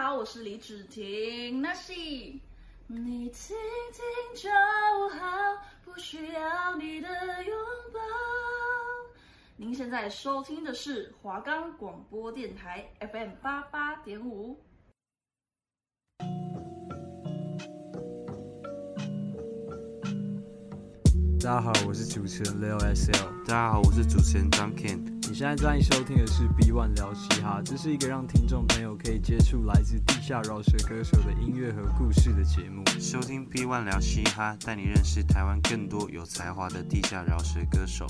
好，我是李芷婷，那是你听听就好，不需要你的拥抱。您现在收听的是华冈广播电台 FM 八八点五。大家好，我是主持人 Leo SL。大家好，我是主持人 Duncan。现在正在收听的是 B One 聊嘻哈，这是一个让听众朋友可以接触来自地下饶舌歌手的音乐和故事的节目。收听 B One 聊嘻哈，带你认识台湾更多有才华的地下饶舌歌手。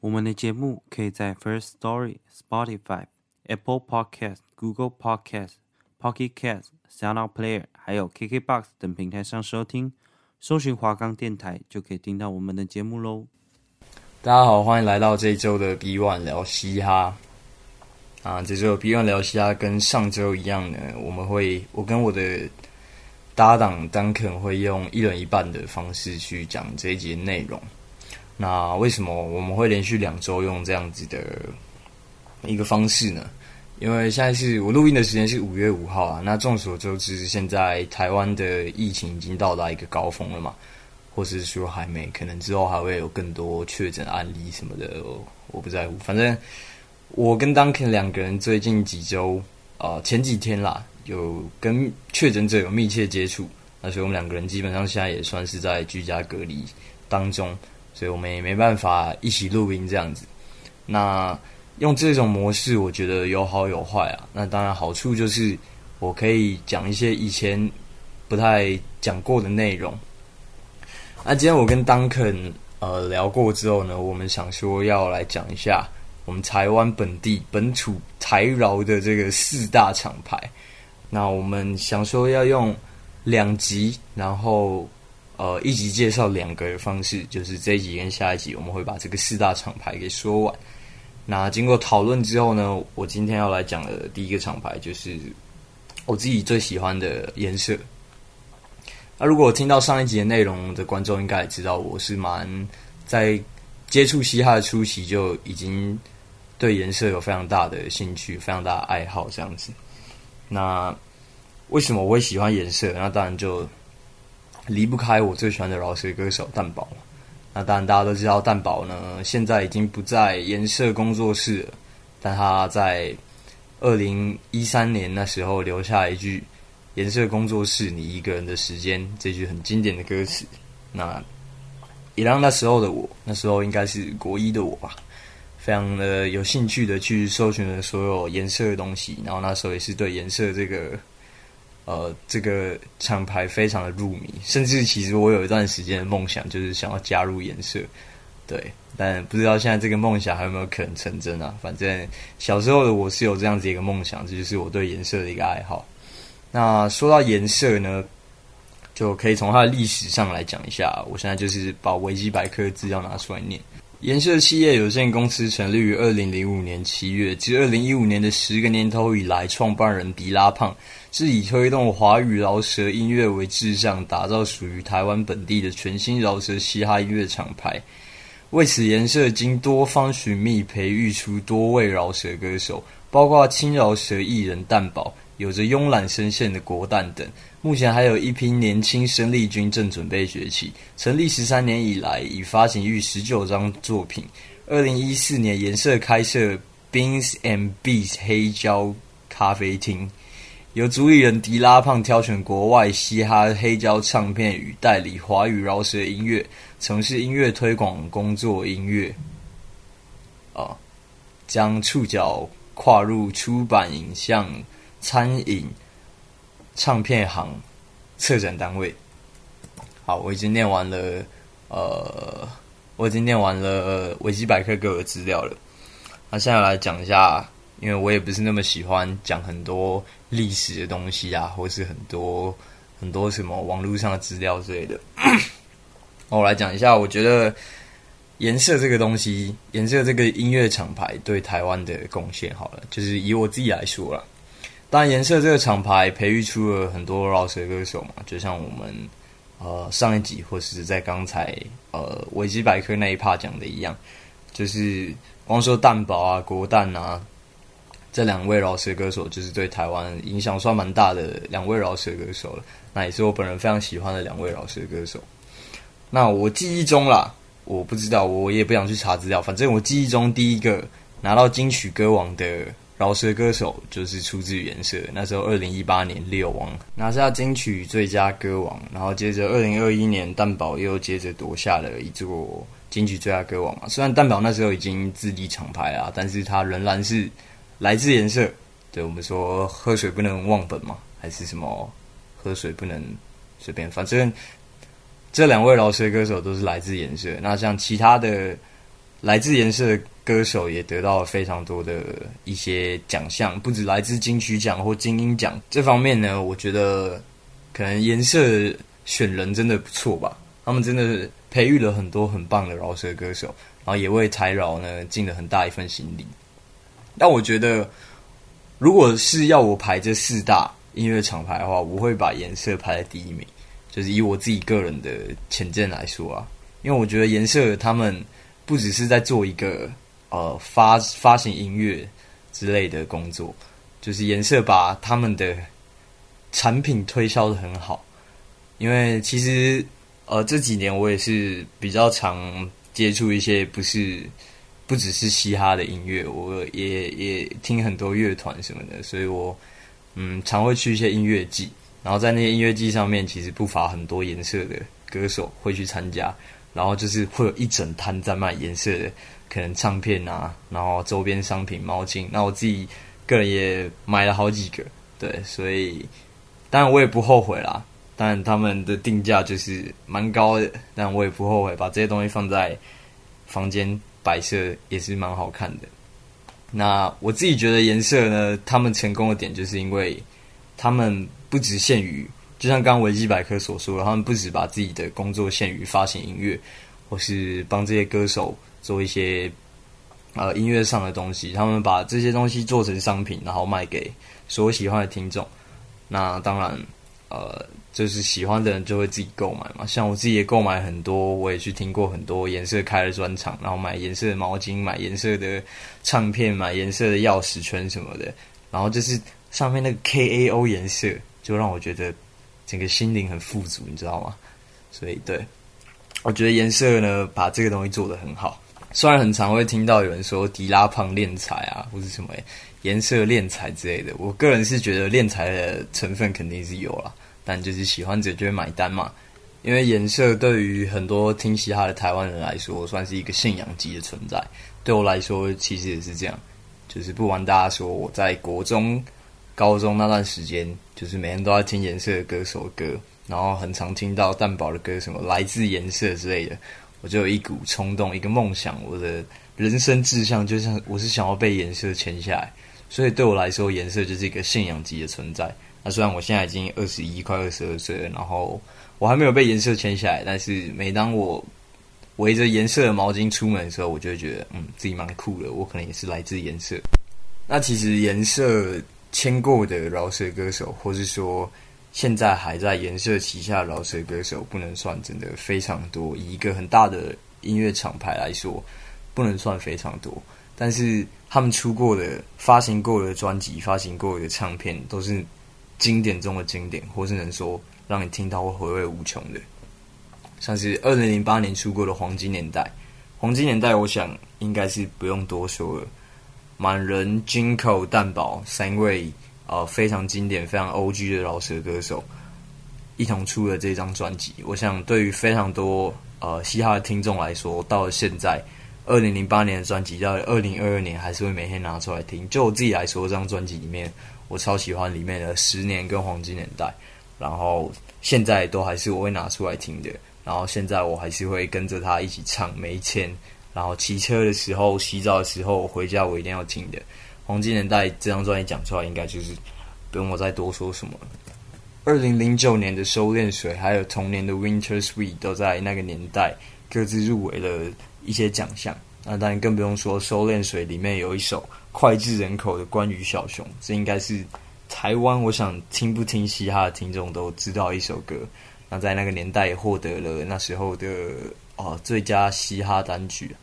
我们的节目可以在 First Story、Spotify、Apple Podcast、Google Podcast、Pocket Cast、SoundOut Player，还有 KKBox 等平台上收听。搜寻华冈电台就可以听到我们的节目喽。大家好，欢迎来到这一周的 B One 聊嘻哈。啊，这周 B One 聊嘻哈跟上周一样呢，我们会我跟我的搭档 Duncan 会用一人一半的方式去讲这一集内容。那为什么我们会连续两周用这样子的一个方式呢？因为现在是我录音的时间是五月五号啊。那众所周知，现在台湾的疫情已经到达一个高峰了嘛。或是说还没，可能之后还会有更多确诊案例什么的，我不在乎。反正我跟 Duncan 两个人最近几周，啊、前几天啦，有跟确诊者有密切接触，那所以我们两个人基本上现在也算是在居家隔离当中，所以我们也没办法一起录音这样子。那用这种模式，我觉得有好有坏啊。那当然好处就是我可以讲一些以前不太讲过的内容。那今天我跟 Duncan 呃聊过之后呢，我们想说要来讲一下我们台湾本地本土台饶的这个四大厂牌。那我们想说要用两集，然后呃一集介绍两个的方式，就是这一集跟下一集我们会把这个四大厂牌给说完。那经过讨论之后呢，我今天要来讲的第一个厂牌就是我自己最喜欢的颜色。那如果听到上一集的内容的观众，应该也知道我是蛮在接触嘻哈的初期就已经对颜色有非常大的兴趣、非常大的爱好这样子。那为什么我会喜欢颜色？那当然就离不开我最喜欢的饶舌歌手蛋宝。那当然大家都知道蛋宝呢，现在已经不在颜色工作室，但他在二零一三年那时候留下一句。颜色工作室，你一个人的时间，这句很经典的歌词，那也让那时候的我，那时候应该是国一的我吧，非常的有兴趣的去搜寻了所有颜色的东西，然后那时候也是对颜色这个，呃，这个厂牌非常的入迷，甚至其实我有一段时间的梦想就是想要加入颜色，对，但不知道现在这个梦想还有没有可能成真啊？反正小时候的我是有这样子一个梦想，这就是我对颜色的一个爱好。那说到颜色呢，就可以从它的历史上来讲一下。我现在就是把维基百科资料拿出来念。颜色企业有限公司成立于二零零五年七月，至二零一五年的十个年头以来，创办人迪拉胖是以推动华语饶舌音乐为志向，打造属于台湾本地的全新饶舌嘻哈音乐厂牌。为此，颜色经多方寻觅，培育出多位饶舌歌手，包括轻饶舌艺人蛋宝。有着慵懒声线的国蛋等，目前还有一批年轻生力军正准备崛起。成立十三年以来，已发行逾十九张作品。二零一四年，颜色开设 Beans and Beats 黑胶咖啡厅，由主理人迪拉胖挑选国外嘻哈黑胶唱片与代理华语饶舌音乐，从事音乐推广工作。音乐啊，将触角跨入出版影像。餐饮、唱片行、策展单位。好，我已经念完了。呃，我已经念完了维基百科给我的资料了。那现在来讲一下，因为我也不是那么喜欢讲很多历史的东西啊，或是很多很多什么网络上的资料之类的。我来讲一下，我觉得颜色这个东西，颜色这个音乐厂牌对台湾的贡献，好了，就是以我自己来说了。当然，颜色这个厂牌培育出了很多饶舌歌手嘛，就像我们呃上一集或是在刚才呃维基百科那一趴讲的一样，就是光说蛋堡啊、国蛋啊这两位饶舌歌手就是对台湾影响算蛮大的两位饶舌歌手了。那也是我本人非常喜欢的两位饶舌歌手。那我记忆中啦，我不知道，我也不想去查资料。反正我记忆中第一个拿到金曲歌王的饶舌歌手就是出自于颜色。那时候二零一八年六王拿下金曲最佳歌王，然后接着二零二一年蛋堡又接着夺下了一座金曲最佳歌王嘛。虽然蛋堡那时候已经自立厂牌啊，但是他仍然是来自颜色。对，我们说喝水不能忘本嘛，还是什么喝水不能随便，反正。这两位饶舌歌手都是来自颜色，那像其他的来自颜色歌手也得到了非常多的一些奖项，不止来自金曲奖或金音奖这方面呢，我觉得可能颜色选人真的不错吧，他们真的培育了很多很棒的饶舌歌手，然后也为台饶呢尽了很大一份心力。但我觉得，如果是要我排这四大音乐厂牌的话，我会把颜色排在第一名。就是以我自己个人的浅见来说啊，因为我觉得颜色他们不只是在做一个呃发发行音乐之类的工作，就是颜色把他们的产品推销得很好。因为其实呃这几年我也是比较常接触一些不是不只是嘻哈的音乐，我也也听很多乐团什么的，所以我嗯常会去一些音乐季。然后在那些音乐季上面，其实不乏很多颜色的歌手会去参加，然后就是会有一整摊在卖颜色的，可能唱片啊，然后周边商品、毛巾。那我自己个人也买了好几个，对，所以当然我也不后悔啦。但他们的定价就是蛮高的，但我也不后悔把这些东西放在房间摆设，也是蛮好看的。那我自己觉得颜色呢，他们成功的点就是因为他们。不只限于，就像刚维基百科所说的，他们不只把自己的工作限于发行音乐，或是帮这些歌手做一些呃音乐上的东西，他们把这些东西做成商品，然后卖给所有喜欢的听众。那当然，呃，就是喜欢的人就会自己购买嘛。像我自己也购买很多，我也去听过很多颜色开的专场，然后买颜色的毛巾，买颜色的唱片，买颜色的钥匙圈什么的，然后就是上面那个 KAO 颜色。就让我觉得整个心灵很富足，你知道吗？所以，对，我觉得颜色呢，把这个东西做得很好。虽然很常会听到有人说迪拉胖练财啊，或是什么颜色练财之类的，我个人是觉得练财的成分肯定是有啦，但就是喜欢者就会买单嘛。因为颜色对于很多听嘻哈的台湾人来说，算是一个信仰级的存在。对我来说，其实也是这样。就是不瞒大家说，我在国中。高中那段时间，就是每天都在听颜色的歌手歌，然后很常听到蛋堡的歌，什么来自颜色之类的，我就有一股冲动，一个梦想，我的人生志向就像我是想要被颜色签下来，所以对我来说，颜色就是一个信仰级的存在。那虽然我现在已经二十一，快二十二岁了，然后我还没有被颜色签下来，但是每当我围着颜色的毛巾出门的时候，我就会觉得，嗯，自己蛮酷的，我可能也是来自颜色。那其实颜色。签过的饶舌歌手，或是说现在还在颜色旗下饶舌歌手，不能算真的非常多。以一个很大的音乐厂牌来说，不能算非常多。但是他们出过的、发行过的专辑、发行过的唱片，都是经典中的经典，或是能说让你听到会回味无穷的。像是二零零八年出过的《黄金年代》，《黄金年代》我想应该是不用多说了。满人、金口、蛋堡三位呃非常经典、非常 OG 的饶舌歌手一同出了这张专辑。我想，对于非常多呃嘻哈的听众来说，到了现在，二零零八年的专辑到二零二二年还是会每天拿出来听。就我自己来说，这张专辑里面我超喜欢里面的《十年》跟《黄金年代》，然后现在都还是我会拿出来听的。然后现在我还是会跟着他一起唱《没钱》。然后骑车的时候、洗澡的时候、回家，我一定要听的《黄金年代》这张专辑讲出来，应该就是不用我再多说什么了。二零零九年的《收敛水》，还有同年的《Winter Sweet》，都在那个年代各自入围了一些奖项。那当然更不用说《收敛水》里面有一首脍炙人口的《关于小熊》，这应该是台湾我想听不听嘻哈的听众都知道一首歌。那在那个年代获得了那时候的哦最佳嘻哈单曲。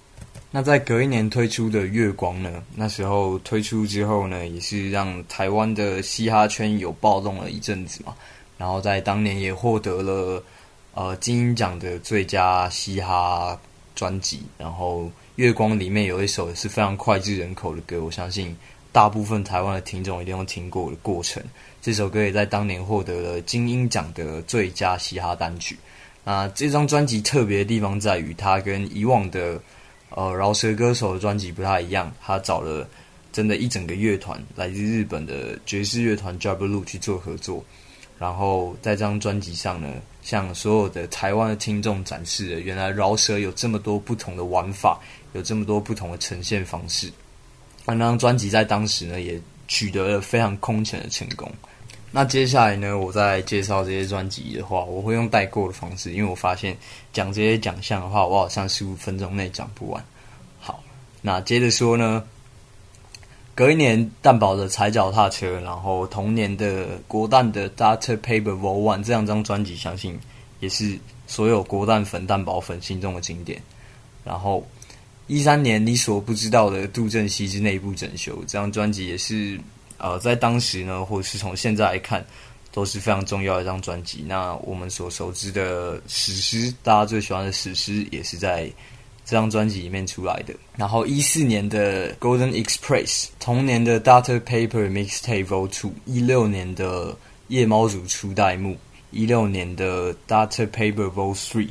那在隔一年推出的《月光》呢，那时候推出之后呢，也是让台湾的嘻哈圈有暴动了一阵子嘛。然后在当年也获得了呃金鹰奖的最佳嘻哈专辑。然后《月光》里面有一首是非常脍炙人口的歌，我相信大部分台湾的听众一定都听过的《过程》。这首歌也在当年获得了金鹰奖的最佳嘻哈单曲。那这张专辑特别的地方在于，它跟以往的呃，饶舌歌手的专辑不太一样，他找了真的一整个乐团，来自日本的爵士乐团 Ja Blue 去做合作，然后在这张专辑上呢，向所有的台湾的听众展示了原来饶舌有这么多不同的玩法，有这么多不同的呈现方式。那张专辑在当时呢，也取得了非常空前的成功。那接下来呢，我在介绍这些专辑的话，我会用代购的方式，因为我发现讲这些奖项的话，我好像十五分钟内讲不完。好，那接着说呢，隔一年蛋堡的踩脚踏车，然后同年的国蛋的 Dr. Pepper Vol. One 这两张专辑，相信也是所有国蛋粉、蛋堡粉心中的经典。然后一三年你所不知道的杜振熙之内部整修，这张专辑也是。呃，在当时呢，或者是从现在来看，都是非常重要的一张专辑。那我们所熟知的史诗，大家最喜欢的史诗，也是在这张专辑里面出来的。然后一四年的 Golden Express，同年的 Dr. Pepper Mixtape Vol. Two，一六年的夜猫组初代目，一六年的 Dr. Pepper Vol. Three，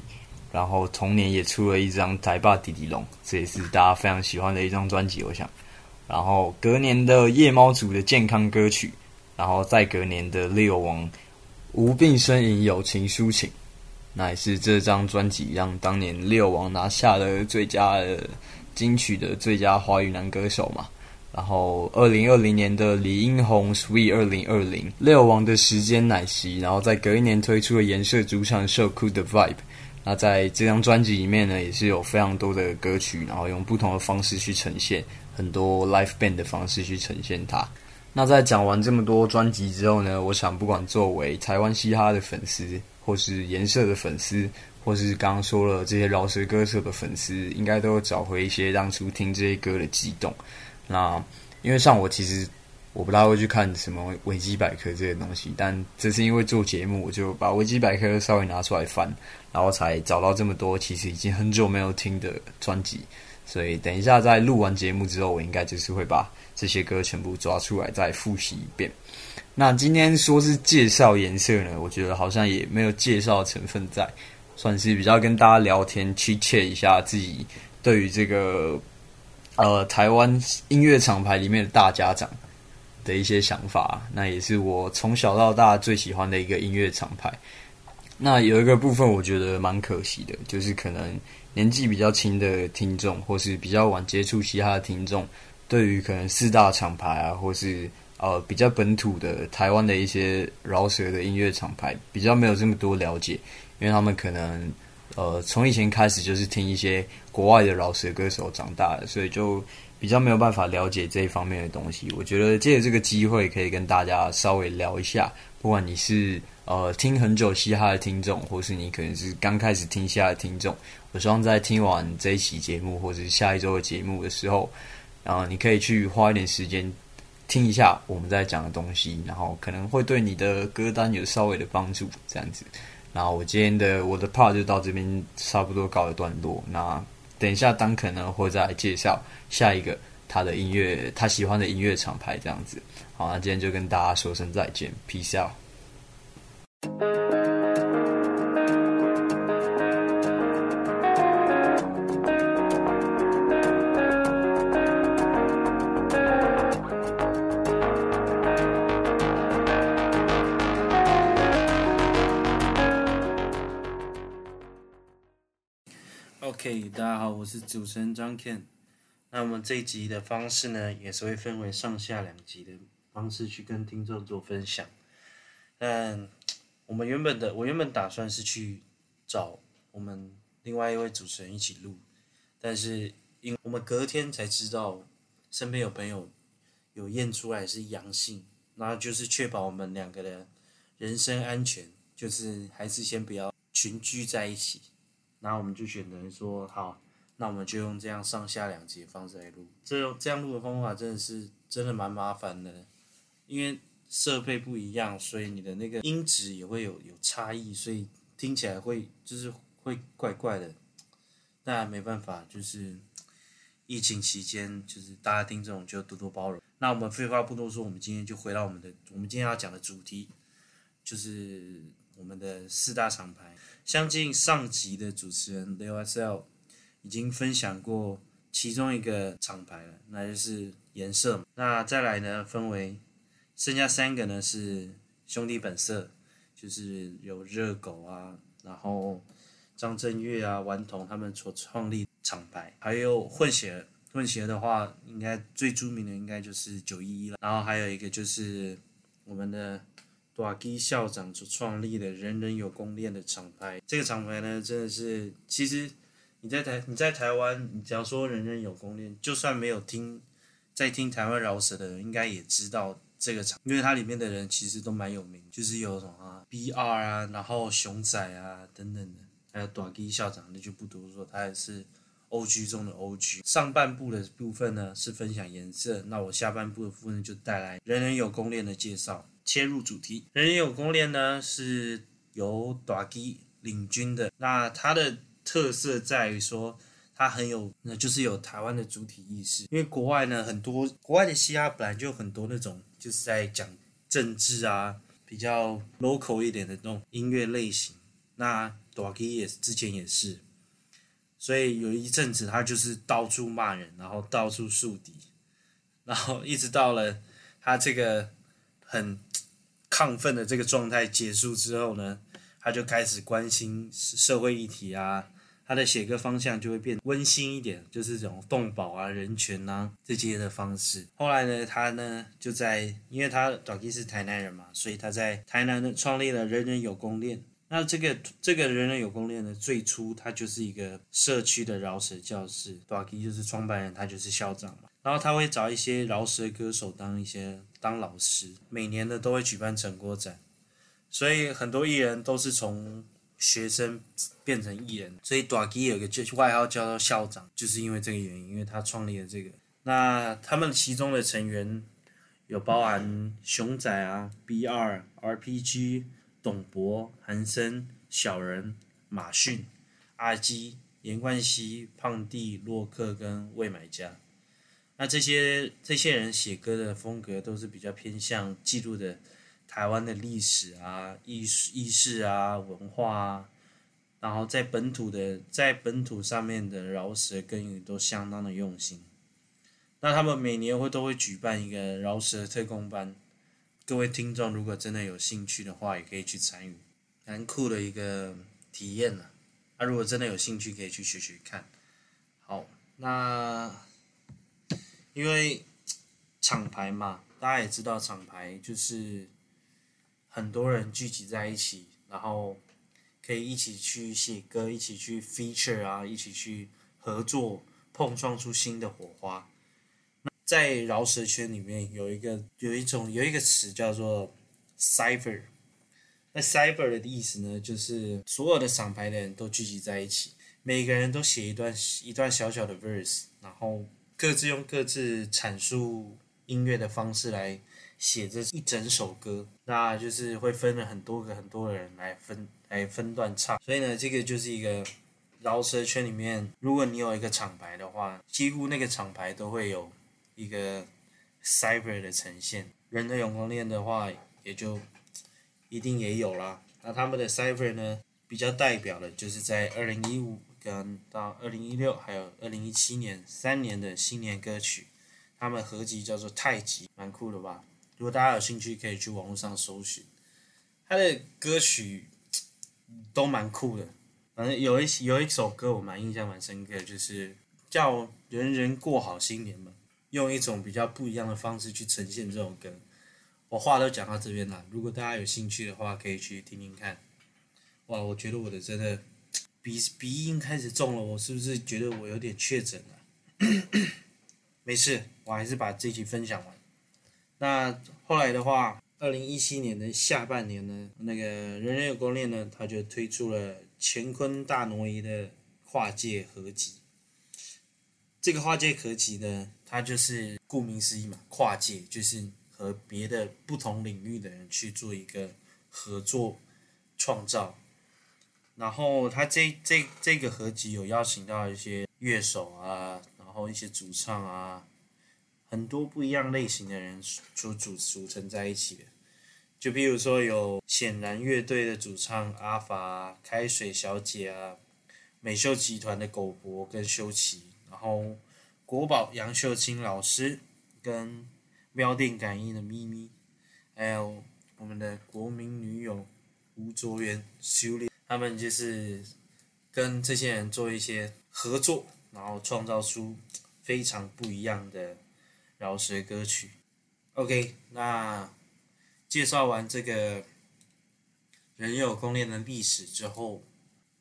然后同年也出了一张台霸弟弟龙，这也是大家非常喜欢的一张专辑，我想。然后隔年的夜猫组的健康歌曲，然后再隔年的六王无病呻吟友情抒情，那也是这张专辑让当年 Leo 王拿下了最佳的金曲的最佳华语男歌手嘛。然后二零二零年的李英宏 Sweet 二零二零 Leo 王的时间奶昔，然后在隔一年推出了颜色主唱 So Cool 的 Vibe。那在这张专辑里面呢，也是有非常多的歌曲，然后用不同的方式去呈现。很多 live band 的方式去呈现它。那在讲完这么多专辑之后呢，我想不管作为台湾嘻哈的粉丝，或是颜色的粉丝，或是刚刚说了这些饶舌歌手的粉丝，应该都会找回一些当初听这些歌的激动。那因为像我其实我不大会去看什么维基百科这些东西，但这是因为做节目，我就把维基百科稍微拿出来翻，然后才找到这么多其实已经很久没有听的专辑。所以等一下，在录完节目之后，我应该就是会把这些歌全部抓出来再复习一遍。那今天说是介绍颜色呢，我觉得好像也没有介绍成分在，算是比较跟大家聊天去切一下自己对于这个呃台湾音乐厂牌里面的大家长的一些想法。那也是我从小到大最喜欢的一个音乐厂牌。那有一个部分我觉得蛮可惜的，就是可能。年纪比较轻的听众，或是比较晚接触嘻哈的听众，对于可能四大厂牌啊，或是呃比较本土的台湾的一些饶舌的音乐厂牌，比较没有这么多了解，因为他们可能呃从以前开始就是听一些国外的饶舌歌手长大的，所以就比较没有办法了解这一方面的东西。我觉得借着这个机会，可以跟大家稍微聊一下，不管你是呃听很久嘻哈的听众，或是你可能是刚开始听嘻哈的听众。我希望在听完这一期节目，或者是下一周的节目的时候，然后你可以去花一点时间听一下我们在讲的东西，然后可能会对你的歌单有稍微的帮助，这样子。然后我今天的我的 part 就到这边差不多告一段落。那等一下丹肯呢会再介绍下一个他的音乐，他喜欢的音乐厂牌，这样子。好，那今天就跟大家说声再见，Peace out。OK，大家好，我是主持人张 Ken。那我们这一集的方式呢，也是会分为上下两集的方式去跟听众做分享。但我们原本的，我原本打算是去找我们另外一位主持人一起录，但是因我们隔天才知道身边有朋友有验出来是阳性，那就是确保我们两个的人身安全，就是还是先不要群居在一起。然后我们就选择说好，那我们就用这样上下两节方式来录。这这样录的方法真的是真的蛮麻烦的，因为设备不一样，所以你的那个音质也会有有差异，所以听起来会就是会怪怪的。但没办法，就是疫情期间，就是大家听这种就多多包容。那我们废话不多说，我们今天就回到我们的我们今天要讲的主题，就是我们的四大厂牌。相信上集的主持人 Leo SL 已经分享过其中一个厂牌了，那就是颜色。那再来呢，分为剩下三个呢是兄弟本色，就是有热狗啊，然后张震岳啊、顽童他们所创立厂牌，还有混血。混血的话，应该最著名的应该就是九一一了。然后还有一个就是我们的大基校长所创立的“人人有功练”的厂牌。这个厂牌呢，真的是其实。你在台你在台湾，你只要说人人有功练，就算没有听在听台湾饶舌的人，应该也知道这个厂，因为它里面的人其实都蛮有名，就是有什么啊 BR 啊，然后熊仔啊等等的，还有大基校长，那就不多说，他也是 OG 中的 OG。上半部的部分呢是分享颜色，那我下半部的部分就带来人人有功练的介绍，切入主题。人人有功练呢是由大基领军的，那它的。特色在于说，它很有，那就是有台湾的主体意识。因为国外呢，很多国外的嘻哈本来就很多那种，就是在讲政治啊，比较 local 一点的那种音乐类型。那 Daugii 也之前也是，所以有一阵子他就是到处骂人，然后到处树敌，然后一直到了他这个很亢奋的这个状态结束之后呢，他就开始关心社会议题啊。他的写歌方向就会变温馨一点，就是这种动保啊、人权啊这些的方式。后来呢，他呢就在，因为他早期是台南人嘛，所以他在台南呢创立了人人有功练。那这个这个人人有功练呢，最初他就是一个社区的饶舌教室，早期就是创办人，他就是校长嘛。然后他会找一些饶舌歌手当一些当老师，每年呢都会举办成果展，所以很多艺人都是从。学生变成艺人，所以大基有个就外号叫做校长，就是因为这个原因，因为他创立了这个。那他们其中的成员有包含熊仔啊、BR、RPG、董博、韩森、小人、马逊、阿基、颜冠希、胖弟、洛克跟魏买家。那这些这些人写歌的风格都是比较偏向记录的。台湾的历史啊、意意识啊、文化啊，然后在本土的在本土上面的饶舌耕耘都相当的用心。那他们每年会都会举办一个饶舌特工班，各位听众如果真的有兴趣的话，也可以去参与，蛮酷的一个体验呢。那如果真的有兴趣，可以去学学看。好，那因为厂牌嘛，大家也知道厂牌就是。很多人聚集在一起，然后可以一起去写歌，一起去 feature 啊，一起去合作，碰撞出新的火花。在饶舌圈里面，有一个有一种有一个词叫做 cypher。那 cypher 的意思呢，就是所有的厂牌的人都聚集在一起，每个人都写一段一段小小的 verse，然后各自用各自阐述音乐的方式来。写这一整首歌，那就是会分了很多个很多人来分来分段唱，所以呢，这个就是一个饶舌圈里面，如果你有一个厂牌的话，几乎那个厂牌都会有一个 cypher 的呈现。人的有功练的话，也就一定也有啦。那他们的 cypher 呢，比较代表的就是在二零一五跟到二零一六还有二零一七年三年的新年歌曲，他们合集叫做太极，蛮酷的吧？如果大家有兴趣，可以去网络上搜寻，他的歌曲都蛮酷的。反正有一有一首歌我蛮印象蛮深刻，就是叫《人人过好新年》嘛，用一种比较不一样的方式去呈现这首歌。我话都讲到这边了，如果大家有兴趣的话，可以去听听看。哇，我觉得我的真的鼻鼻音开始重了，我是不是觉得我有点确诊了？没事，我还是把这集分享完。那后来的话，二零一七年的下半年呢，那个人人有功练呢，他就推出了乾坤大挪移的跨界合集。这个跨界合集呢，它就是顾名思义嘛，跨界就是和别的不同领域的人去做一个合作创造。然后他这这这个合集有邀请到一些乐手啊，然后一些主唱啊，很多不一样类型的人组组组成在一起的。就比如说有显然乐队的主唱阿法，开水小姐啊，美秀集团的狗博跟修齐，然后国宝杨秀清老师跟喵电感应的咪咪，还有我们的国民女友吴卓源修炼。他们就是跟这些人做一些合作，然后创造出非常不一样的饶舌歌曲。OK，那介绍完这个人有功练的历史之后，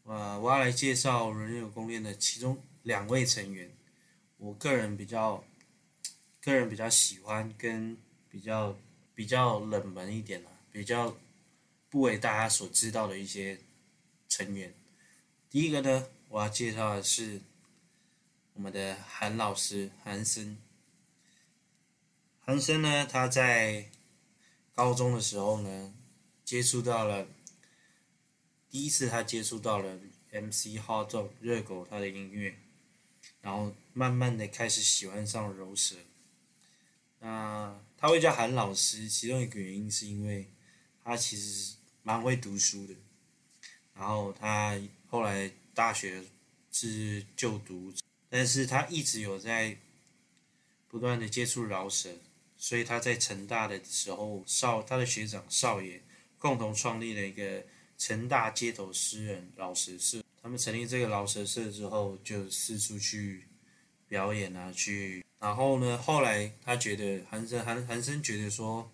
呃，我要来介绍人有功练的其中两位成员。我个人比较，个人比较喜欢跟比较比较冷门一点的，比较不为大家所知道的一些。成员，第一个呢，我要介绍的是我们的韩老师韩森。韩森呢，他在高中的时候呢，接触到了第一次他接触到了 MC h o t o 热狗他的音乐，然后慢慢的开始喜欢上饶舌。那他会叫韩老师，其中一个原因是因为他其实蛮会读书的。然后他后来大学是就读，但是他一直有在不断的接触饶舌，所以他在成大的时候，少他的学长少爷共同创立了一个成大街头诗人饶舌社。他们成立这个饶舌社之后，就四处去表演啊，去。然后呢，后来他觉得韩生韩韩生觉得说。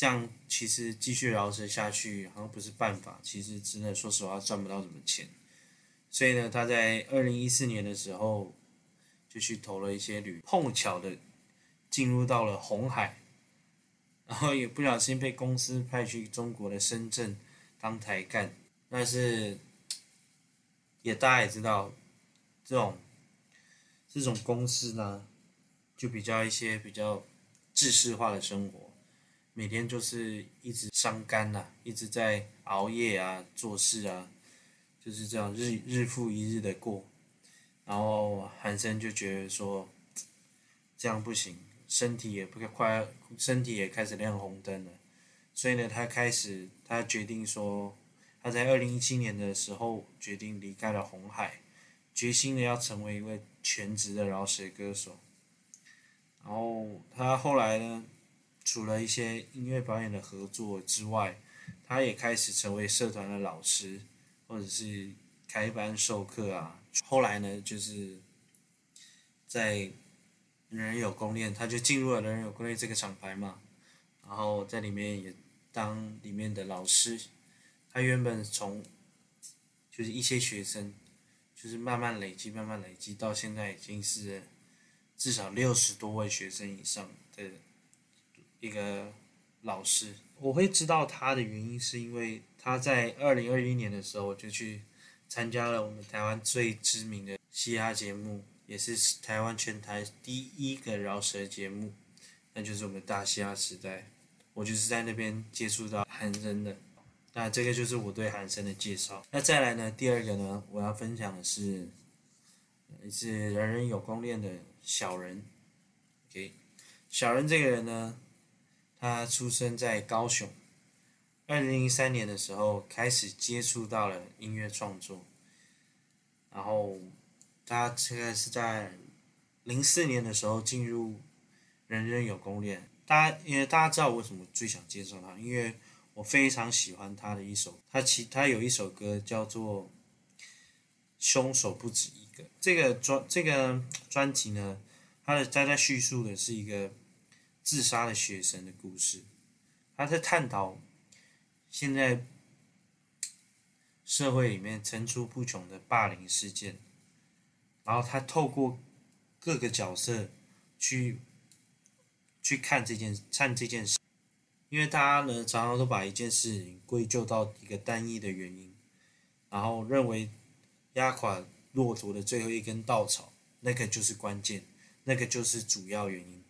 这样其实继续饶舌下去好像不是办法，其实真的说实话赚不到什么钱，所以呢，他在二零一四年的时候就去投了一些旅，碰巧的进入到了红海，然后也不小心被公司派去中国的深圳当台干，但是也大家也知道，这种这种公司呢，就比较一些比较制式化的生活。每天就是一直伤肝呐、啊，一直在熬夜啊，做事啊，就是这样日日复一日的过。然后韩森就觉得说，这样不行，身体也不快，身体也开始亮红灯了。所以呢，他开始，他决定说，他在二零一七年的时候决定离开了红海，决心的要成为一位全职的饶舌歌手。然后他后来呢？除了一些音乐表演的合作之外，他也开始成为社团的老师，或者是开班授课啊。后来呢，就是在人人有功练，他就进入了人人有功练这个厂牌嘛，然后在里面也当里面的老师。他原本从就是一些学生，就是慢慢累积，慢慢累积，到现在已经是至少六十多位学生以上的。一个老师，我会知道他的原因，是因为他在二零二一年的时候我就去参加了我们台湾最知名的嘻哈节目，也是台湾全台第一个饶舌节目，那就是我们大嘻哈时代。我就是在那边接触到韩森的，那这个就是我对韩森的介绍。那再来呢，第二个呢，我要分享的是，是人人有功练的小人。OK，小人这个人呢。他出生在高雄，二零零三年的时候开始接触到了音乐创作，然后他这个是在零四年的时候进入人人有功练。大家因为大家知道我为什么最想介绍他，因为我非常喜欢他的一首，他其他有一首歌叫做《凶手不止一个》。这个专这个专辑呢，他的他在叙述的是一个。自杀的学生的故事，他在探讨现在社会里面层出不穷的霸凌事件，然后他透过各个角色去去看这件看这件事，因为大家呢常常都把一件事情归咎到一个单一的原因，然后认为压垮骆驼的最后一根稻草那个就是关键，那个就是主要原因。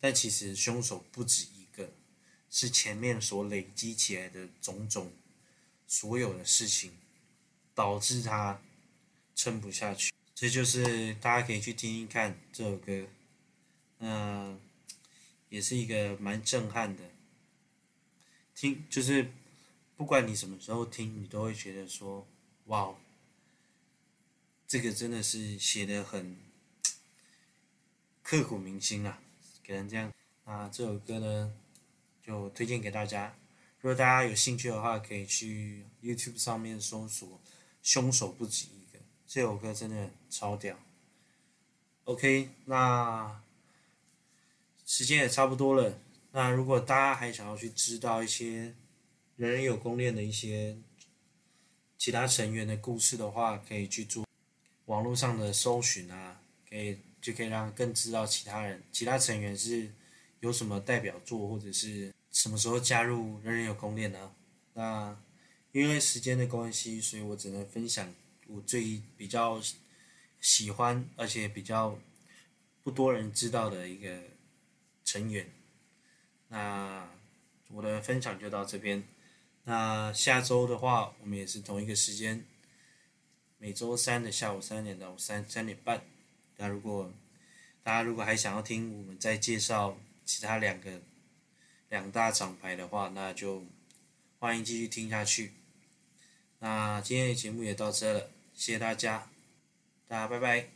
但其实凶手不止一个，是前面所累积起来的种种所有的事情，导致他撑不下去。这就是大家可以去听听看这首歌，嗯、也是一个蛮震撼的。听就是不管你什么时候听，你都会觉得说，哇，这个真的是写的很刻骨铭心啊。给人这样，那这首歌呢，就推荐给大家。如果大家有兴趣的话，可以去 YouTube 上面搜索“凶手不止一个”。这首歌真的超屌。OK，那时间也差不多了。那如果大家还想要去知道一些人人有功练的一些其他成员的故事的话，可以去做网络上的搜寻啊，可以。就可以让更知道其他人、其他成员是有什么代表作，或者是什么时候加入人人有功练呢？那因为时间的关系，所以我只能分享我最比较喜欢，而且比较不多人知道的一个成员。那我的分享就到这边。那下周的话，我们也是同一个时间，每周三的下午三点到三三点半。那如果大家如果还想要听我们再介绍其他两个两大厂牌的话，那就欢迎继续听下去。那今天的节目也到这了，谢谢大家，大家拜拜。